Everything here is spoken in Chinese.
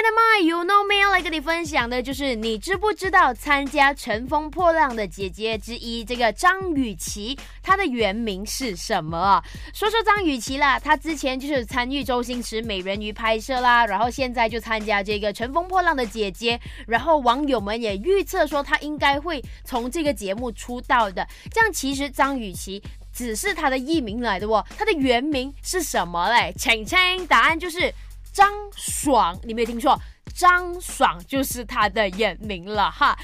天的 My You Know Me 要来跟你分享的就是你知不知道参加《乘风破浪的姐姐》之一这个张雨绮，她的原名是什么？说说张雨绮啦，她之前就是参与周星驰美人鱼拍摄啦，然后现在就参加这个《乘风破浪的姐姐》，然后网友们也预测说她应该会从这个节目出道的。这样其实张雨绮。只是她的艺名来的哦，她的原名是什么嘞？请请答案就是张爽，你没有听错，张爽就是他的原名了哈。